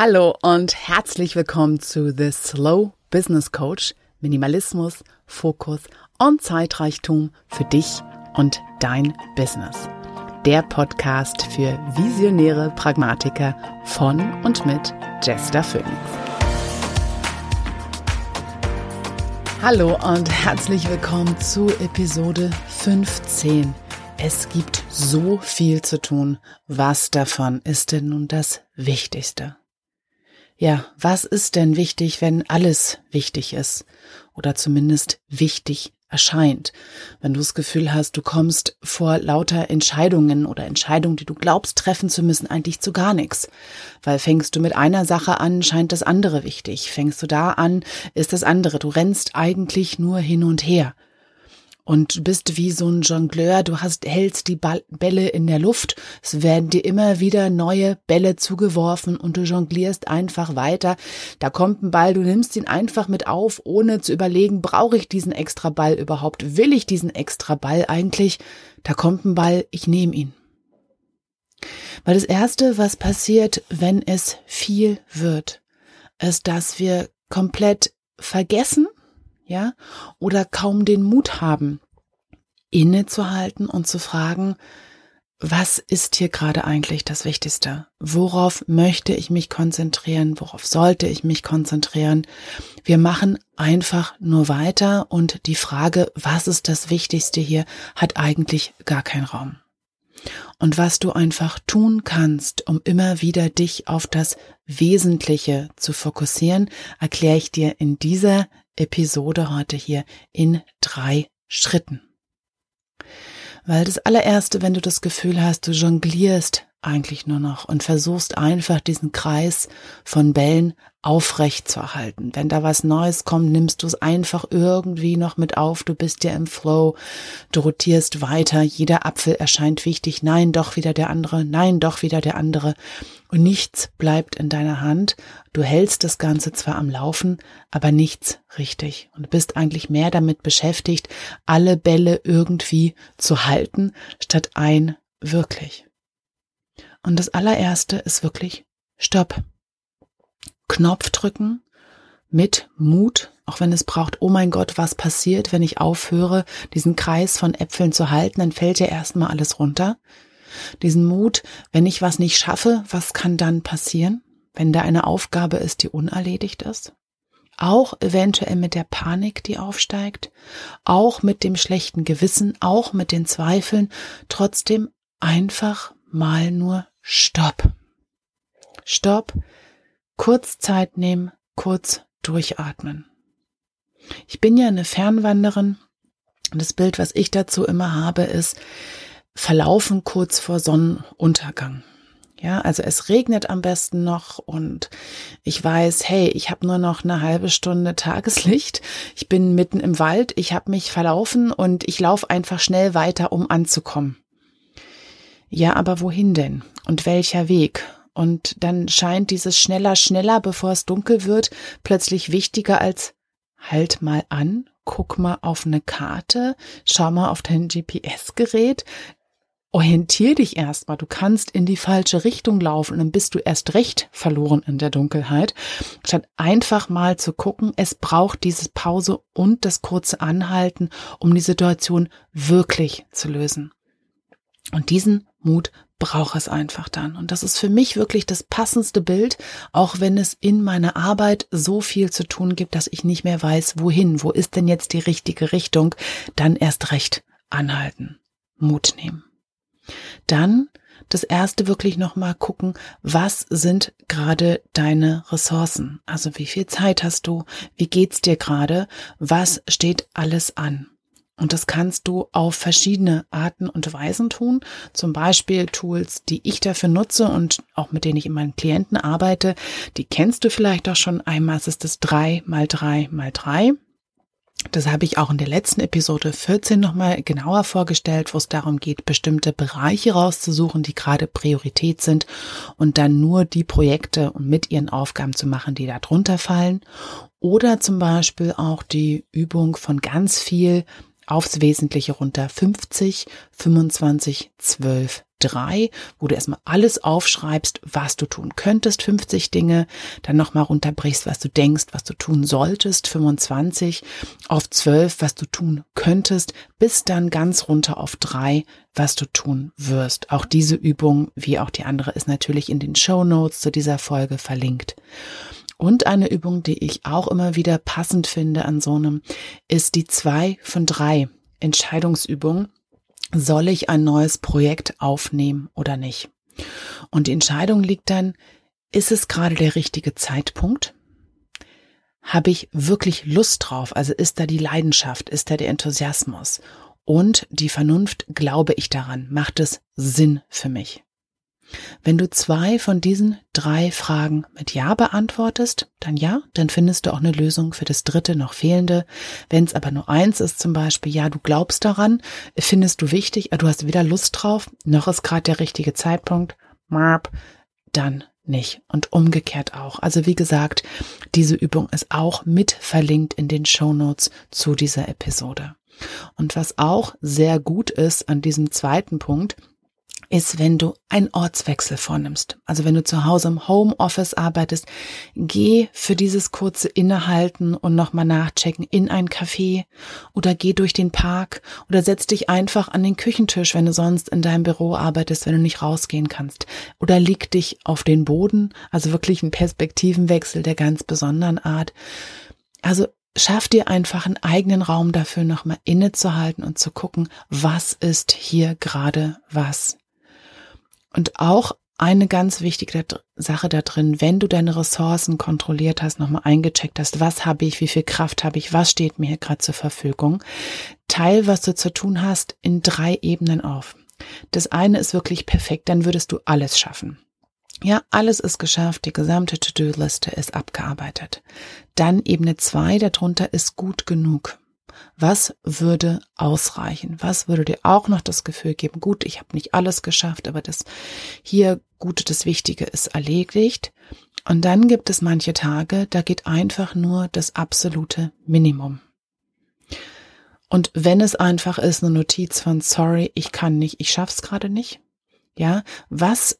Hallo und herzlich willkommen zu The Slow Business Coach. Minimalismus, Fokus und Zeitreichtum für dich und dein Business. Der Podcast für visionäre Pragmatiker von und mit Jester Phoenix. Hallo und herzlich willkommen zu Episode 15. Es gibt so viel zu tun. Was davon ist denn nun das Wichtigste? Ja, was ist denn wichtig, wenn alles wichtig ist oder zumindest wichtig erscheint? Wenn du das Gefühl hast, du kommst vor lauter Entscheidungen oder Entscheidungen, die du glaubst treffen zu müssen, eigentlich zu gar nichts. Weil fängst du mit einer Sache an, scheint das andere wichtig. Fängst du da an, ist das andere. Du rennst eigentlich nur hin und her und bist wie so ein Jongleur. Du hast, hältst die Bälle in der Luft. Es werden dir immer wieder neue Bälle zugeworfen und du jonglierst einfach weiter. Da kommt ein Ball, du nimmst ihn einfach mit auf, ohne zu überlegen, brauche ich diesen extra Ball überhaupt? Will ich diesen extra Ball eigentlich? Da kommt ein Ball, ich nehme ihn. Weil das erste, was passiert, wenn es viel wird, ist, dass wir komplett vergessen, ja, oder kaum den Mut haben, innezuhalten und zu fragen, was ist hier gerade eigentlich das Wichtigste? Worauf möchte ich mich konzentrieren? Worauf sollte ich mich konzentrieren? Wir machen einfach nur weiter und die Frage, was ist das Wichtigste hier, hat eigentlich gar keinen Raum. Und was du einfach tun kannst, um immer wieder dich auf das Wesentliche zu fokussieren, erkläre ich dir in dieser Episode heute hier in drei Schritten. Weil das allererste, wenn du das Gefühl hast, du jonglierst eigentlich nur noch und versuchst einfach diesen Kreis von Bällen aufrecht zu erhalten. Wenn da was Neues kommt, nimmst du es einfach irgendwie noch mit auf. Du bist ja im Flow. Du rotierst weiter. Jeder Apfel erscheint wichtig. Nein, doch wieder der andere. Nein, doch wieder der andere. Und nichts bleibt in deiner Hand. Du hältst das Ganze zwar am Laufen, aber nichts richtig. Und bist eigentlich mehr damit beschäftigt, alle Bälle irgendwie zu halten, statt ein wirklich. Und das allererste ist wirklich Stopp. Knopf drücken mit Mut, auch wenn es braucht, oh mein Gott, was passiert, wenn ich aufhöre, diesen Kreis von Äpfeln zu halten, dann fällt ja erstmal alles runter. Diesen Mut, wenn ich was nicht schaffe, was kann dann passieren, wenn da eine Aufgabe ist, die unerledigt ist? Auch eventuell mit der Panik, die aufsteigt, auch mit dem schlechten Gewissen, auch mit den Zweifeln, trotzdem einfach mal nur Stopp. Stopp, kurz Zeit nehmen, kurz durchatmen. Ich bin ja eine Fernwanderin und das Bild, was ich dazu immer habe, ist verlaufen kurz vor Sonnenuntergang. Ja, also es regnet am besten noch und ich weiß, hey, ich habe nur noch eine halbe Stunde Tageslicht. Ich bin mitten im Wald, ich habe mich verlaufen und ich laufe einfach schnell weiter, um anzukommen. Ja, aber wohin denn? Und welcher Weg? Und dann scheint dieses schneller, schneller, bevor es dunkel wird, plötzlich wichtiger als halt mal an, guck mal auf eine Karte, schau mal auf dein GPS-Gerät, orientier dich erstmal. Du kannst in die falsche Richtung laufen, dann bist du erst recht verloren in der Dunkelheit. Statt einfach mal zu gucken, es braucht diese Pause und das kurze Anhalten, um die Situation wirklich zu lösen. Und diesen Mut braucht es einfach dann. Und das ist für mich wirklich das passendste Bild, auch wenn es in meiner Arbeit so viel zu tun gibt, dass ich nicht mehr weiß, wohin, wo ist denn jetzt die richtige Richtung, dann erst recht anhalten, Mut nehmen. Dann das erste wirklich nochmal gucken, was sind gerade deine Ressourcen? Also wie viel Zeit hast du? Wie geht's dir gerade? Was steht alles an? Und das kannst du auf verschiedene Arten und Weisen tun. Zum Beispiel Tools, die ich dafür nutze und auch mit denen ich in meinen Klienten arbeite. Die kennst du vielleicht auch schon. Einmal ist das 3 mal 3 mal 3. Das habe ich auch in der letzten Episode 14 nochmal genauer vorgestellt, wo es darum geht, bestimmte Bereiche rauszusuchen, die gerade Priorität sind und dann nur die Projekte mit ihren Aufgaben zu machen, die da drunter fallen. Oder zum Beispiel auch die Übung von ganz viel aufs Wesentliche runter. 50, 25, 12, 3, wo du erstmal alles aufschreibst, was du tun könntest, 50 Dinge, dann nochmal runterbrichst, was du denkst, was du tun solltest, 25, auf 12, was du tun könntest, bis dann ganz runter auf 3, was du tun wirst. Auch diese Übung, wie auch die andere, ist natürlich in den Show Notes zu dieser Folge verlinkt. Und eine Übung, die ich auch immer wieder passend finde an so einem, ist die 2 von 3 Entscheidungsübung soll ich ein neues Projekt aufnehmen oder nicht? Und die Entscheidung liegt dann, ist es gerade der richtige Zeitpunkt? Habe ich wirklich Lust drauf? Also ist da die Leidenschaft, ist da der Enthusiasmus? Und die Vernunft, glaube ich daran? Macht es Sinn für mich? Wenn du zwei von diesen drei Fragen mit Ja beantwortest, dann ja, dann findest du auch eine Lösung für das dritte noch fehlende. Wenn es aber nur eins ist, zum Beispiel, ja, du glaubst daran, findest du wichtig, du hast weder Lust drauf, noch ist gerade der richtige Zeitpunkt, dann nicht. Und umgekehrt auch. Also wie gesagt, diese Übung ist auch mit verlinkt in den Show Notes zu dieser Episode. Und was auch sehr gut ist an diesem zweiten Punkt, ist, wenn du einen Ortswechsel vornimmst. Also wenn du zu Hause im Homeoffice arbeitest, geh für dieses kurze Innehalten und nochmal nachchecken in ein Café oder geh durch den Park oder setz dich einfach an den Küchentisch, wenn du sonst in deinem Büro arbeitest, wenn du nicht rausgehen kannst. Oder leg dich auf den Boden, also wirklich ein Perspektivenwechsel der ganz besonderen Art. Also schaff dir einfach einen eigenen Raum dafür, nochmal innezuhalten und zu gucken, was ist hier gerade was. Und auch eine ganz wichtige Sache da drin, wenn du deine Ressourcen kontrolliert hast, nochmal eingecheckt hast, was habe ich, wie viel Kraft habe ich, was steht mir hier gerade zur Verfügung, teil, was du zu tun hast, in drei Ebenen auf. Das eine ist wirklich perfekt, dann würdest du alles schaffen. Ja, alles ist geschafft, die gesamte To-Do-Liste ist abgearbeitet. Dann Ebene zwei, darunter ist gut genug. Was würde ausreichen? Was würde dir auch noch das Gefühl geben, gut, ich habe nicht alles geschafft, aber das hier Gute, das Wichtige ist erledigt. Und dann gibt es manche Tage, da geht einfach nur das absolute Minimum. Und wenn es einfach ist, eine Notiz von sorry, ich kann nicht, ich schaff's gerade nicht. Ja, was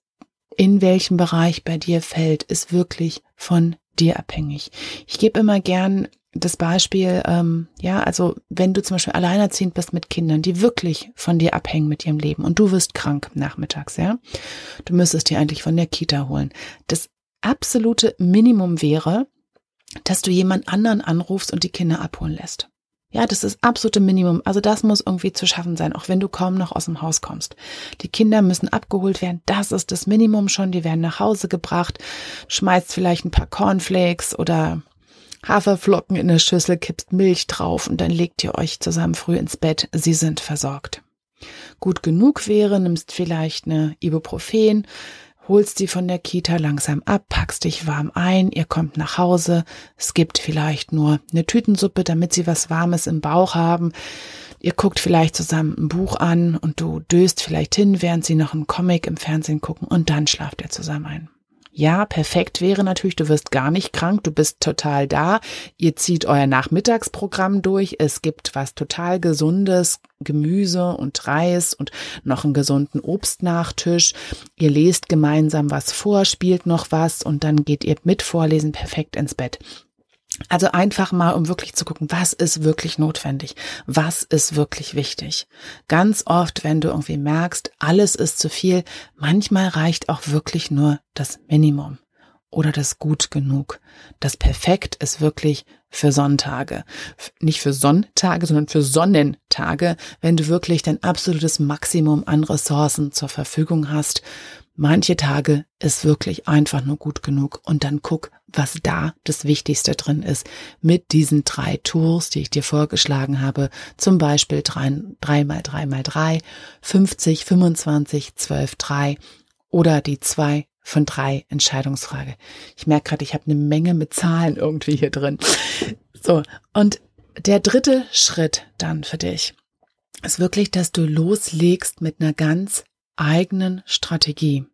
in welchem Bereich bei dir fällt, ist wirklich von dir abhängig. Ich gebe immer gern das Beispiel, ähm, ja, also wenn du zum Beispiel alleinerziehend bist mit Kindern, die wirklich von dir abhängen mit ihrem Leben und du wirst krank nachmittags, ja, du müsstest dir eigentlich von der Kita holen. Das absolute Minimum wäre, dass du jemand anderen anrufst und die Kinder abholen lässt. Ja, das ist absolute Minimum. Also das muss irgendwie zu schaffen sein, auch wenn du kaum noch aus dem Haus kommst. Die Kinder müssen abgeholt werden. Das ist das Minimum schon. Die werden nach Hause gebracht. Schmeißt vielleicht ein paar Cornflakes oder Haferflocken in der Schüssel, kippst Milch drauf und dann legt ihr euch zusammen früh ins Bett. Sie sind versorgt. Gut genug wäre, nimmst vielleicht eine Ibuprofen, holst die von der Kita langsam ab, packst dich warm ein, ihr kommt nach Hause, es gibt vielleicht nur eine Tütensuppe, damit sie was Warmes im Bauch haben. Ihr guckt vielleicht zusammen ein Buch an und du döst vielleicht hin, während sie noch einen Comic im Fernsehen gucken und dann schlaft ihr zusammen ein. Ja, perfekt wäre natürlich, du wirst gar nicht krank, du bist total da, ihr zieht euer Nachmittagsprogramm durch, es gibt was total gesundes, Gemüse und Reis und noch einen gesunden Obstnachtisch. Ihr lest gemeinsam was vor, spielt noch was und dann geht ihr mit Vorlesen perfekt ins Bett. Also einfach mal, um wirklich zu gucken, was ist wirklich notwendig, was ist wirklich wichtig. Ganz oft, wenn du irgendwie merkst, alles ist zu viel, manchmal reicht auch wirklich nur das Minimum oder das gut genug. Das Perfekt ist wirklich für Sonntage. Nicht für Sonntage, sondern für Sonnentage, wenn du wirklich dein absolutes Maximum an Ressourcen zur Verfügung hast Manche Tage ist wirklich einfach nur gut genug und dann guck, was da das Wichtigste drin ist mit diesen drei Tools, die ich dir vorgeschlagen habe. Zum Beispiel 3, 3 mal 3 mal 3, 50, 25, 12, 3 oder die 2 von 3 Entscheidungsfrage. Ich merke gerade, ich habe eine Menge mit Zahlen irgendwie hier drin. So, und der dritte Schritt dann für dich ist wirklich, dass du loslegst mit einer ganz eigenen Strategie.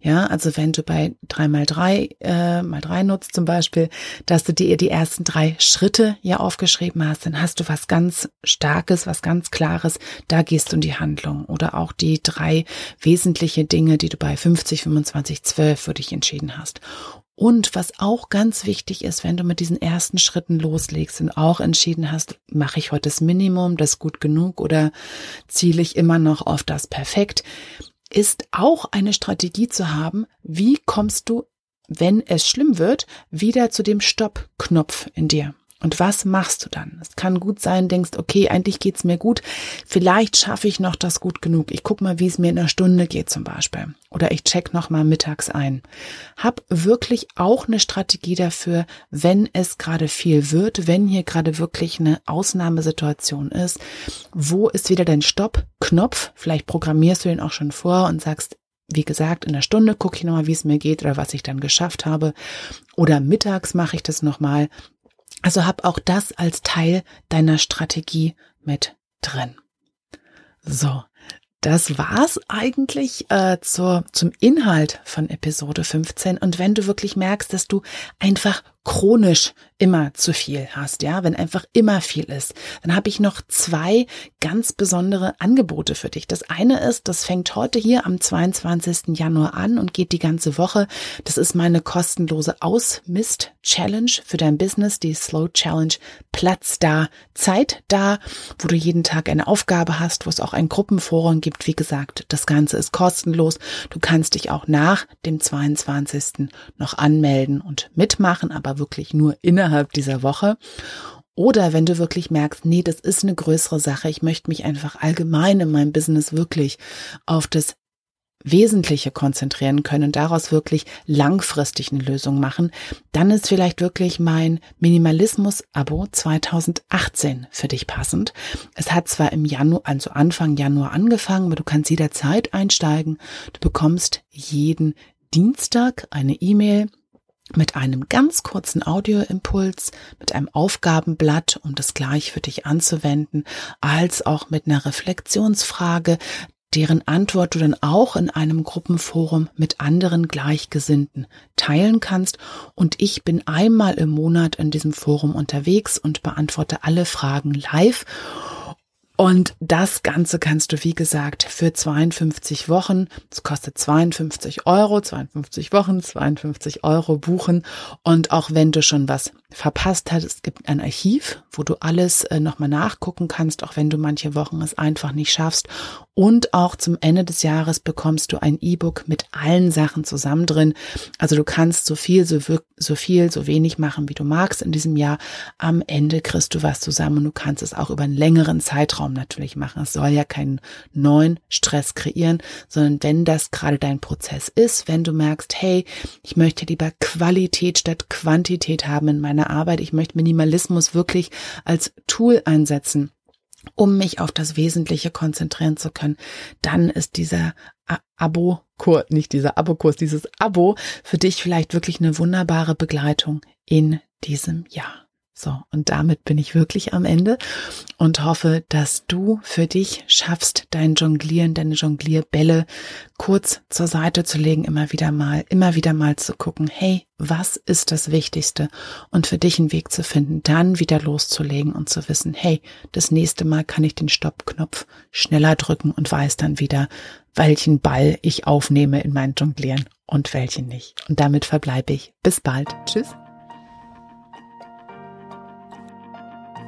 Ja, also wenn du bei 3 mal 3 äh, mal 3 nutzt zum Beispiel, dass du dir die ersten drei Schritte ja aufgeschrieben hast, dann hast du was ganz Starkes, was ganz Klares, da gehst du in die Handlung. Oder auch die drei wesentliche Dinge, die du bei 50, 25, 12 für dich entschieden hast. Und was auch ganz wichtig ist, wenn du mit diesen ersten Schritten loslegst und auch entschieden hast, mache ich heute das Minimum, das gut genug oder ziele ich immer noch auf das Perfekt, ist auch eine Strategie zu haben, wie kommst du, wenn es schlimm wird, wieder zu dem Stopp-Knopf in dir. Und was machst du dann? Es kann gut sein, denkst, okay, eigentlich geht's mir gut. Vielleicht schaffe ich noch das gut genug. Ich guck mal, wie es mir in einer Stunde geht zum Beispiel. Oder ich check noch mal mittags ein. Hab wirklich auch eine Strategie dafür, wenn es gerade viel wird, wenn hier gerade wirklich eine Ausnahmesituation ist. Wo ist wieder dein Stopp-Knopf? Vielleicht programmierst du ihn auch schon vor und sagst, wie gesagt, in der Stunde gucke ich nochmal, wie es mir geht oder was ich dann geschafft habe. Oder mittags mache ich das nochmal. Also hab auch das als Teil deiner Strategie mit drin. So, das war's eigentlich äh, zur, zum Inhalt von Episode 15. Und wenn du wirklich merkst, dass du einfach chronisch immer zu viel hast, ja, wenn einfach immer viel ist, dann habe ich noch zwei ganz besondere Angebote für dich. Das eine ist, das fängt heute hier am 22. Januar an und geht die ganze Woche. Das ist meine kostenlose Ausmist-Challenge für dein Business, die Slow Challenge Platz da, Zeit da, wo du jeden Tag eine Aufgabe hast, wo es auch ein Gruppenforum gibt. Wie gesagt, das Ganze ist kostenlos. Du kannst dich auch nach dem 22. noch anmelden und mitmachen, aber wirklich nur innerhalb dieser Woche. Oder wenn du wirklich merkst, nee, das ist eine größere Sache, ich möchte mich einfach allgemein in meinem Business wirklich auf das Wesentliche konzentrieren können, daraus wirklich langfristig eine Lösung machen, dann ist vielleicht wirklich mein Minimalismus-Abo 2018 für dich passend. Es hat zwar im Januar, also Anfang Januar angefangen, aber du kannst jederzeit einsteigen. Du bekommst jeden Dienstag eine E-Mail mit einem ganz kurzen Audioimpuls, mit einem Aufgabenblatt, um das gleich für dich anzuwenden, als auch mit einer Reflexionsfrage, deren Antwort du dann auch in einem Gruppenforum mit anderen Gleichgesinnten teilen kannst. Und ich bin einmal im Monat in diesem Forum unterwegs und beantworte alle Fragen live. Und das Ganze kannst du, wie gesagt, für 52 Wochen, es kostet 52 Euro, 52 Wochen, 52 Euro buchen. Und auch wenn du schon was verpasst hast, es gibt ein Archiv, wo du alles äh, nochmal nachgucken kannst, auch wenn du manche Wochen es einfach nicht schaffst. Und auch zum Ende des Jahres bekommst du ein E-Book mit allen Sachen zusammen drin. Also du kannst so viel, so, so viel, so wenig machen, wie du magst in diesem Jahr. Am Ende kriegst du was zusammen und du kannst es auch über einen längeren Zeitraum natürlich machen. Es soll ja keinen neuen Stress kreieren, sondern wenn das gerade dein Prozess ist, wenn du merkst, hey, ich möchte lieber Qualität statt Quantität haben in meiner Arbeit, ich möchte Minimalismus wirklich als Tool einsetzen um mich auf das Wesentliche konzentrieren zu können, dann ist dieser Abo-Kurs, nicht dieser Abo-Kurs, dieses Abo für dich vielleicht wirklich eine wunderbare Begleitung in diesem Jahr. So, und damit bin ich wirklich am Ende und hoffe, dass du für dich schaffst, dein Jonglieren, deine Jonglierbälle kurz zur Seite zu legen, immer wieder mal, immer wieder mal zu gucken, hey, was ist das Wichtigste? Und für dich einen Weg zu finden, dann wieder loszulegen und zu wissen, hey, das nächste Mal kann ich den Stoppknopf schneller drücken und weiß dann wieder, welchen Ball ich aufnehme in mein Jonglieren und welchen nicht. Und damit verbleibe ich. Bis bald. Tschüss.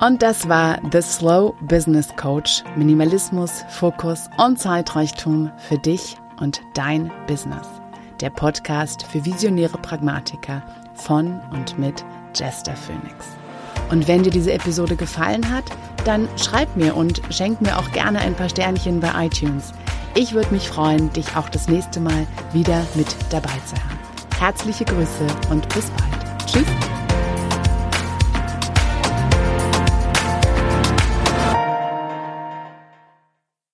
Und das war The Slow Business Coach. Minimalismus, Fokus und Zeitreichtum für dich und dein Business. Der Podcast für visionäre Pragmatiker von und mit Jester Phoenix. Und wenn dir diese Episode gefallen hat, dann schreib mir und schenk mir auch gerne ein paar Sternchen bei iTunes. Ich würde mich freuen, dich auch das nächste Mal wieder mit dabei zu haben. Herzliche Grüße und bis bald. Tschüss.